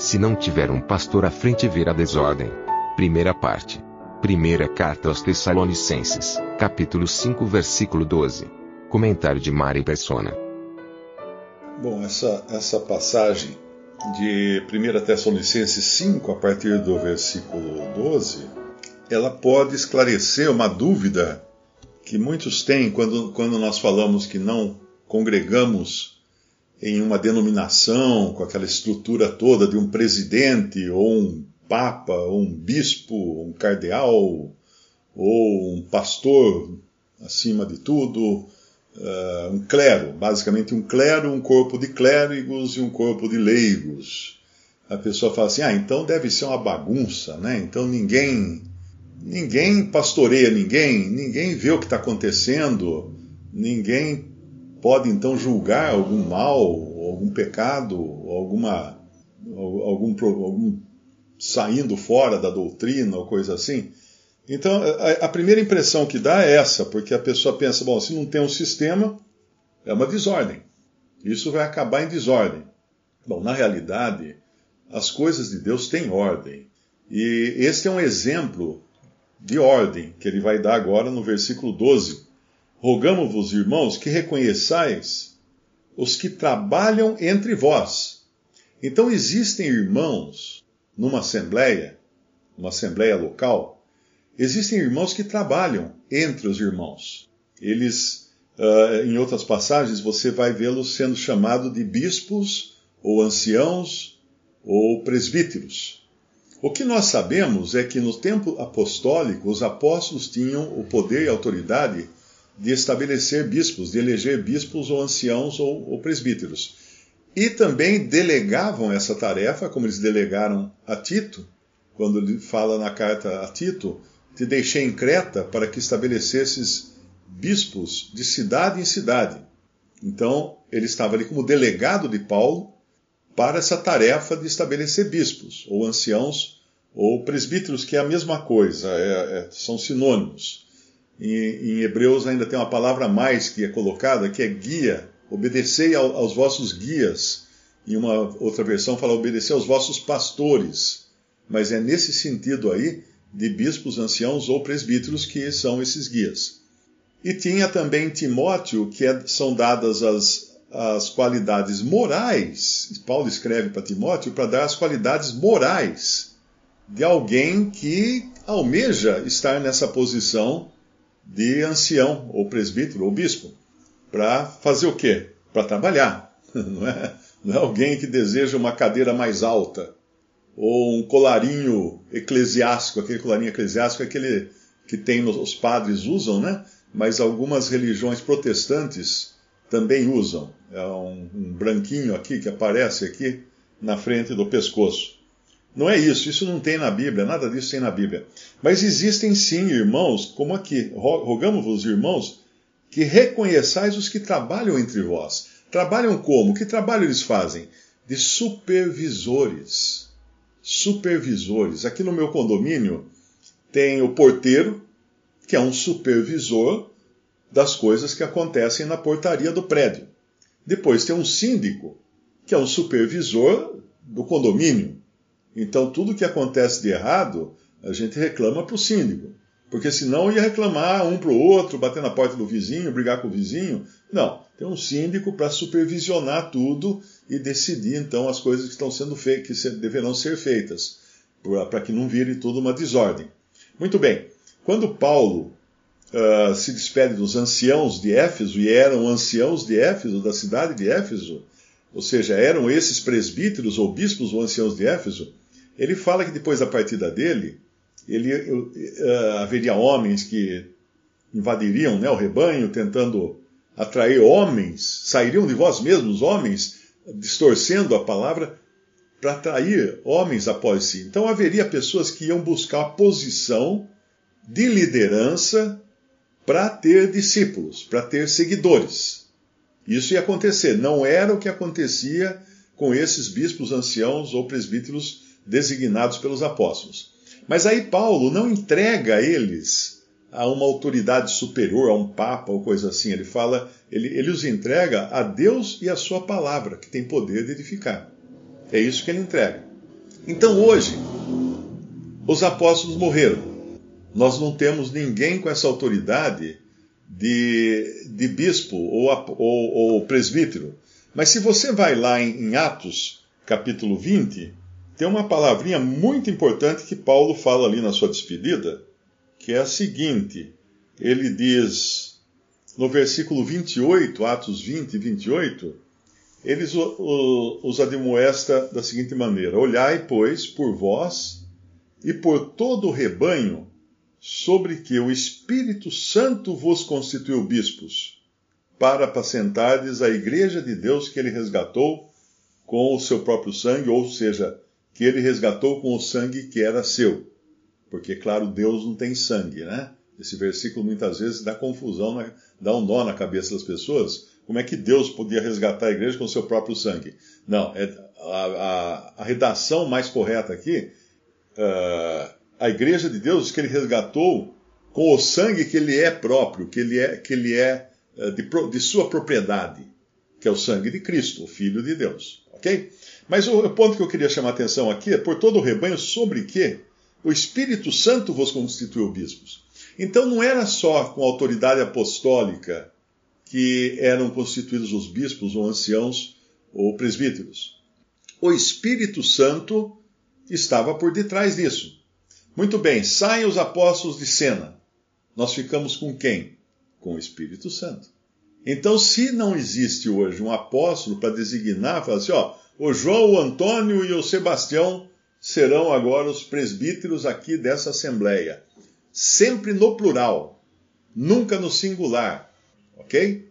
Se não tiver um pastor à frente virá desordem. Primeira parte. Primeira carta aos Tessalonicenses, capítulo 5, versículo 12. Comentário de Mari Persona. Bom, essa, essa passagem de 1 Tessalonicenses 5, a partir do versículo 12, ela pode esclarecer uma dúvida que muitos têm quando, quando nós falamos que não congregamos em uma denominação com aquela estrutura toda de um presidente ou um papa, ou um bispo, um cardeal, ou um pastor acima de tudo, uh, um clero, basicamente um clero, um corpo de clérigos e um corpo de leigos. A pessoa fala assim: ah, então deve ser uma bagunça, né? Então ninguém ninguém pastoreia ninguém, ninguém vê o que está acontecendo, ninguém pode então julgar algum mal, algum pecado, alguma algum, algum saindo fora da doutrina ou coisa assim. Então, a, a, primeira impressão que dá é essa, porque a pessoa pensa, bom, se não tem um sistema, é uma desordem. Isso vai acabar em desordem. Bom, na realidade, as coisas de Deus têm ordem. E este é um exemplo de ordem que ele vai dar agora no versículo 12. Rogamos-vos, irmãos, que reconheçais os que trabalham entre vós. Então existem irmãos numa assembleia, uma assembleia local, existem irmãos que trabalham entre os irmãos. Eles, uh, em outras passagens, você vai vê-los sendo chamados de bispos, ou anciãos, ou presbíteros. O que nós sabemos é que no tempo apostólico, os apóstolos tinham o poder e a autoridade de estabelecer bispos, de eleger bispos ou anciãos ou, ou presbíteros. E também delegavam essa tarefa, como eles delegaram a Tito, quando ele fala na carta a Tito, te deixei em Creta para que estabelecesses bispos de cidade em cidade. Então, ele estava ali como delegado de Paulo para essa tarefa de estabelecer bispos, ou anciãos, ou presbíteros, que é a mesma coisa, é, é, são sinônimos. Em, em, Hebreus ainda tem uma palavra a mais que é colocada, que é guia. Obedecei ao, aos vossos guias. Em uma outra versão fala obedecer aos vossos pastores. Mas é nesse sentido aí de bispos, anciãos ou presbíteros que são esses guias. E tinha também Timóteo, que é, são dadas as, as qualidades morais. Paulo escreve para Timóteo para dar as qualidades morais de alguém que almeja estar nessa posição de ancião, ou presbítero, ou bispo. Para fazer o quê? Para trabalhar. Não é, não é alguém que deseja uma cadeira mais alta, ou um colarinho eclesiástico, aquele colarinho eclesiástico, aquele que tem os padres usam, né? Mas algumas religiões protestantes também usam. É um, um branquinho aqui que aparece aqui na frente do pescoço. Não é isso, isso não tem na Bíblia, nada disso tem na Bíblia. Mas existem sim irmãos, como aqui, rogamos-vos, irmãos, que reconheçais os que trabalham entre vós. Trabalham como? Que trabalho eles fazem? De supervisores. Supervisores. Aqui no meu condomínio tem o porteiro, que é um supervisor das coisas que acontecem na portaria do prédio. Depois tem um síndico, que é um supervisor do condomínio. Então, tudo que acontece de errado, a gente reclama para o síndico. Porque senão ia reclamar um para o outro, bater na porta do vizinho, brigar com o vizinho. Não, tem um síndico para supervisionar tudo e decidir então as coisas que estão sendo feitas, que deverão ser feitas, para que não vire tudo uma desordem. Muito bem, quando Paulo uh, se despede dos anciãos de Éfeso, e eram anciãos de Éfeso, da cidade de Éfeso, ou seja, eram esses presbíteros ou bispos ou anciãos de Éfeso, ele fala que depois da partida dele, ele, uh, haveria homens que invadiriam né, o rebanho, tentando atrair homens, sairiam de vós mesmos homens, distorcendo a palavra, para atrair homens após si. Então haveria pessoas que iam buscar a posição de liderança para ter discípulos, para ter seguidores. Isso ia acontecer. Não era o que acontecia com esses bispos anciãos ou presbíteros designados pelos apóstolos. Mas aí Paulo não entrega eles a uma autoridade superior, a um papa ou coisa assim. Ele fala, ele, ele os entrega a Deus e a sua palavra, que tem poder de edificar. É isso que ele entrega. Então hoje, os apóstolos morreram. Nós não temos ninguém com essa autoridade de, de bispo ou, ou, ou, presbítero. Mas se você vai lá em, em Atos, capítulo 20, tem uma palavrinha muito importante que Paulo fala ali na sua despedida, que é a seguinte: ele diz no versículo 28, Atos 20, 28 eles os admoesta da seguinte maneira: Olhai, pois, por vós e por todo o rebanho, sobre que o Espírito Santo vos constituiu bispos, para apacentardes a igreja de Deus que ele resgatou com o seu próprio sangue, ou seja, que ele resgatou com o sangue que era seu. Porque, claro, Deus não tem sangue, né? Esse versículo muitas vezes dá confusão, né? dá um nó na cabeça das pessoas como é que Deus podia resgatar a igreja com o seu próprio sangue? Não, é, a, a, a redação mais correta aqui, uh, a igreja de Deus que ele resgatou com o sangue que ele é próprio, que ele é, que ele é uh, de, de, sua propriedade, que é o sangue de Cristo, o Filho de Deus. Ok? Mas o, ponto que eu queria chamar a atenção aqui é por todo o rebanho sobre que o Espírito Santo vos constituiu bispos. Então não era só com autoridade apostólica que eram constituídos os bispos ou anciãos ou presbíteros. O Espírito Santo estava por detrás disso. Muito bem, saem os apóstolos de cena. Nós ficamos com quem? Com o Espírito Santo. Então, se não existe hoje um apóstolo para designar, falar assim, ó, o João, o Antônio e o Sebastião serão agora os presbíteros aqui dessa assembleia. Sempre no plural, nunca no singular. Ok?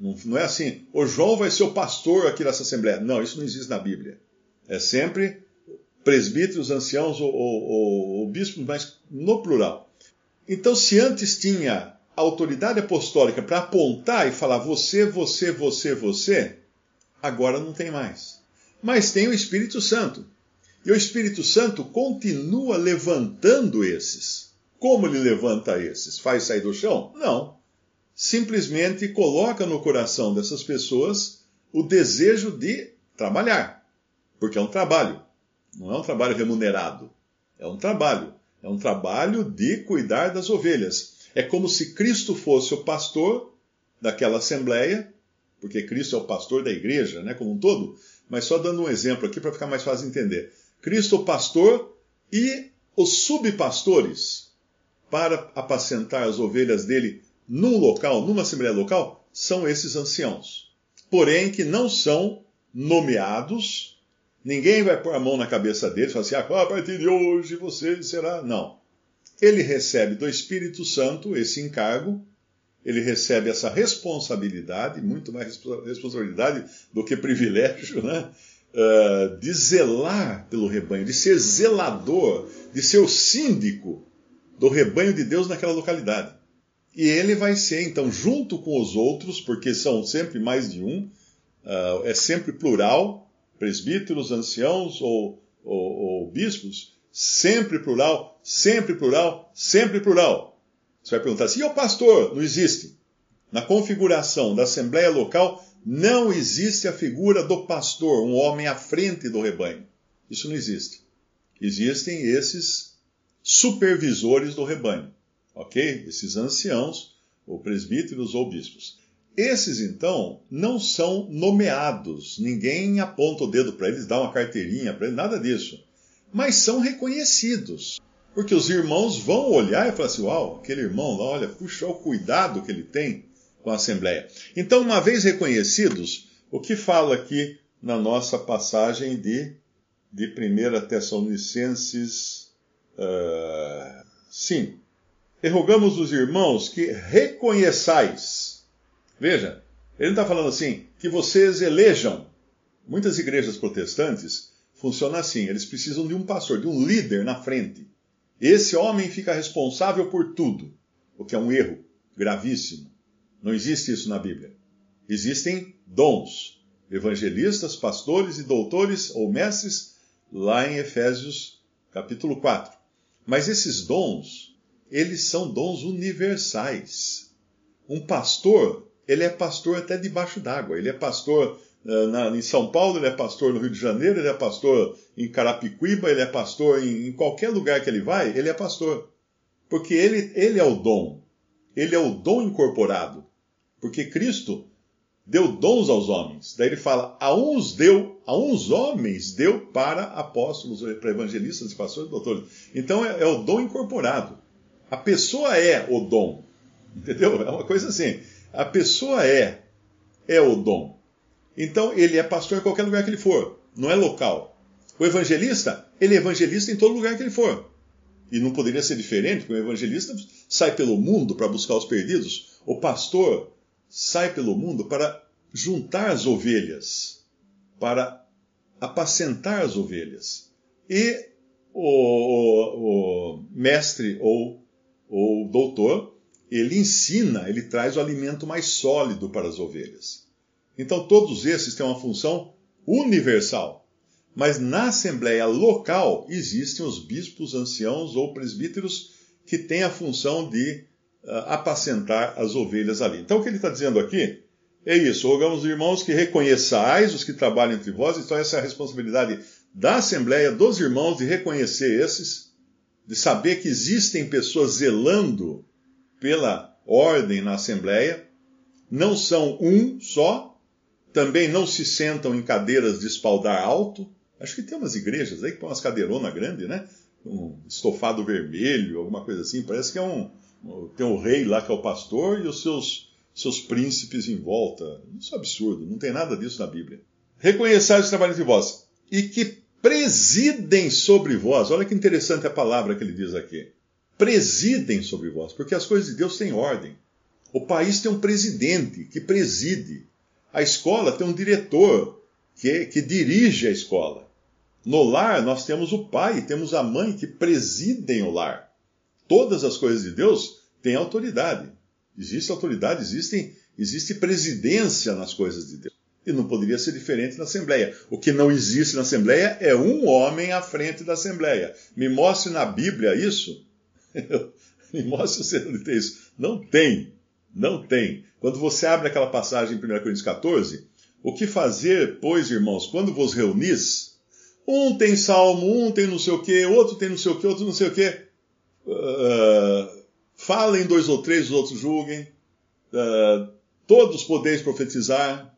Não, é assim, o João vai ser o pastor aqui dessa assembleia. Não, isso não existe na Bíblia. É sempre presbíteros, anciãos ou, ou, ou bispos, mas no plural. Então, se antes tinha autoridade apostólica para apontar e falar você, você, você, você, agora não tem mais. Mas tem o Espírito Santo. E o Espírito Santo continua levantando esses. Como ele levanta esses? Faz sair do chão? Não simplesmente coloca no coração dessas pessoas o desejo de trabalhar. Porque é um trabalho. Não é um trabalho remunerado. É um trabalho. É um trabalho de cuidar das ovelhas. É como se Cristo fosse o pastor daquela assembleia, porque Cristo é o pastor da igreja, né, como um todo. Mas só dando um exemplo aqui para ficar mais fácil de entender. Cristo o pastor e os subpastores para apacentar as ovelhas dele num local, numa assembleia local, são esses anciãos. Porém, que não são nomeados, ninguém vai pôr a mão na cabeça deles e falar assim: ah, a partir de hoje você será. Não. Ele recebe do Espírito Santo esse encargo, ele recebe essa responsabilidade, muito mais responsabilidade do que privilégio, né? Uh, de zelar pelo rebanho, de ser zelador, de ser o síndico do rebanho de Deus naquela localidade. E ele vai ser, então, junto com os outros, porque são sempre mais de um, uh, é sempre plural, presbíteros, anciãos ou, ou, ou bispos, sempre plural, sempre plural, sempre plural. Você vai perguntar assim, e o pastor? Não existe. Na configuração da Assembleia Local, não existe a figura do pastor, um homem à frente do rebanho. Isso não existe. Existem esses supervisores do rebanho ok? Esses anciãos, ou presbíteros ou bispos. Esses, então, não são nomeados, ninguém aponta o dedo para eles, dá uma carteirinha para eles, nada disso. Mas são reconhecidos. Porque os irmãos vão olhar e falar assim: uau, aquele irmão lá, olha, puxa o cuidado que ele tem com a Assembleia. Então, uma vez reconhecidos, o que fala aqui na nossa passagem de, de 1 Tessalonicenses uh, 5? e rogamos os irmãos que reconheçais. Veja, Ele não está falando assim, que vocês elejam. Muitas igrejas protestantes funcionam assim: eles precisam de um pastor, de um líder na frente. Esse homem fica responsável por tudo, o que é um erro gravíssimo. Não existe isso na Bíblia. Existem dons, evangelistas, pastores e doutores ou mestres, lá em Efésios capítulo 4. Mas esses dons, eles são dons universais. Um pastor, ele é pastor até debaixo d'água. Ele é pastor na, em São Paulo, ele é pastor no Rio de Janeiro, ele é pastor em Carapicuíba, ele é pastor em, em qualquer lugar que ele vai, ele é pastor. Porque ele, ele é o dom. Ele é o dom incorporado. Porque Cristo deu dons aos homens. Daí ele fala: a uns deu, a uns homens deu para apóstolos, para evangelistas, pastores doutores. Então é, é, o dom incorporado. A pessoa é o dom. Entendeu? É uma coisa assim. A pessoa é, é o dom. Então ele é pastor em qualquer lugar que ele for, não é local. O evangelista, ele é evangelista em todo lugar que ele for. E não poderia ser diferente, porque o evangelista sai pelo mundo para buscar os perdidos. O pastor sai pelo mundo para juntar as ovelhas, para apacentar as ovelhas. E o, o, o mestre ou o doutor, ele ensina, ele traz o alimento mais sólido para as ovelhas. Então todos esses têm uma função universal. Mas na assembleia local existem os bispos, anciãos ou presbíteros que têm a função de uh, apacentar as ovelhas ali. Então, o que ele está dizendo aqui é isso. Rogamos, irmãos, que reconheçais os que trabalham entre vós. Então, essa é a responsabilidade da Assembleia, dos irmãos, de reconhecer esses, de saber que existem pessoas zelando pela ordem na Assembleia. Não são um só, também não se sentam em cadeiras de espaldar alto. Acho que tem umas igrejas aí que põem umas cadeironas grandes, né? Um estofado vermelho, alguma coisa assim. Parece que é um, tem o rei lá que é o pastor e os seus, seus príncipes em volta. Isso é absurdo, não tem nada disso na Bíblia. Reconheçais os trabalhos de vós e que presidem sobre vós. Olha que interessante a palavra que ele diz aqui. Presidem sobre vós, porque as coisas de Deus têm ordem. O país tem um presidente que preside. A escola tem um diretor que, que dirige a escola. No lar, nós temos o pai, temos a mãe que presidem o lar todas as coisas de Deus têm autoridade. Existe autoridade, existe, existe presidência nas coisas de Deus. E não poderia ser diferente na Assembleia. O que não existe na Assembleia é um homem à frente da Assembleia. Me mostre na Bíblia isso. Me mostre se onde tem isso. Não tem. Não tem. Quando você abre aquela passagem em 1 Coríntios 14, o que fazer, pois, irmãos, quando vos reunis? Um tem salmo, um tem não sei o quê, outro tem não sei o quê, outro não sei o quê uh, falem dois ou três, os outros julguem, uh, todos podeis profetizar.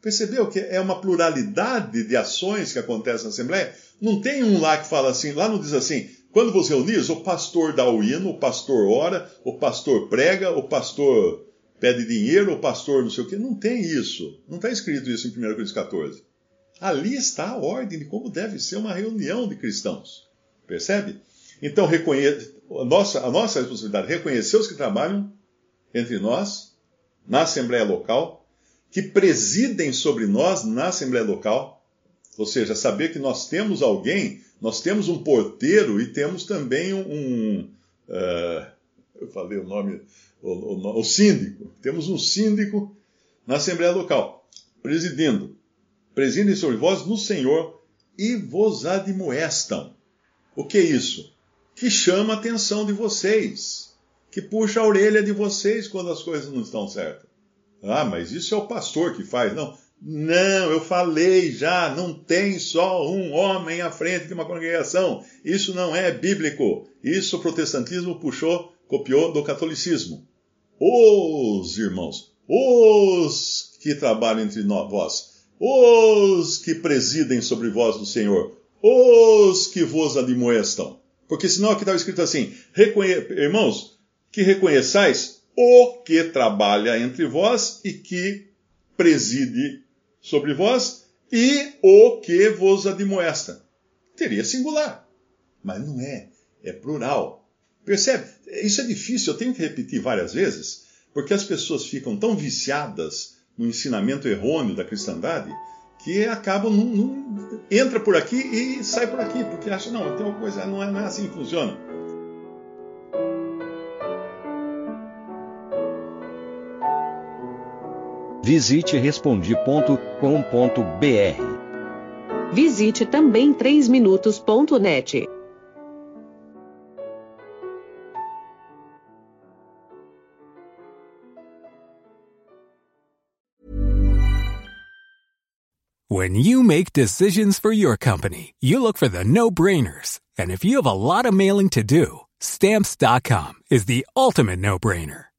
Percebeu que é uma pluralidade de ações que acontecem na Assembleia? Não tem um lá que fala assim, lá não diz assim, quando você reunis, o pastor dá o hino, o pastor ora, o pastor prega, o pastor pede dinheiro, o pastor não sei o quê. Não tem isso. Não está escrito isso em 1 Coríntios 14. Ali está a ordem de como deve ser uma reunião de cristãos. Percebe? Então, reconheça, a, nossa, a nossa responsabilidade é reconhecer os que trabalham entre nós, na Assembleia Local, que presidem sobre nós na Assembleia Local, ou seja, saber que nós temos alguém, nós temos um porteiro e temos também um. uh, eu falei o nome, o, o, o síndico. Temos um síndico na Assembleia Local, presidindo. Presidem sobre vós no Senhor e vos admoestam. O que é isso? que chama a atenção de vocês, que puxa a orelha de vocês quando as coisas não estão certas. Ah, mas isso é o pastor que faz. Não, não, eu falei já, não tem só um homem à frente de uma congregação. Isso não é bíblico. Isso o protestantismo puxou, copiou do catolicismo. Os irmãos, os que trabalham entre vós, os que presidem sobre vós do Senhor, os que vos admoestam. Porque senão aqui estava escrito assim: irmãos, que reconheçais o que trabalha entre vós e que preside sobre vós e o que vos admoesta. Teria singular, mas não é, é plural. Percebe? Isso é difícil, eu tenho que repetir várias vezes, porque as pessoas ficam tão viciadas um ensinamento errôneo da cristandade que acabam num, entra por aqui e sai por aqui, porque acha, não, tem uma coisa, não é, não é assim que funciona. Visite respondi.com.br. Visite também 3minutos.net. When you make decisions for your company, you look for the no-brainers. And if you have a lot of mailing to do, stamps.com is the ultimate no-brainer.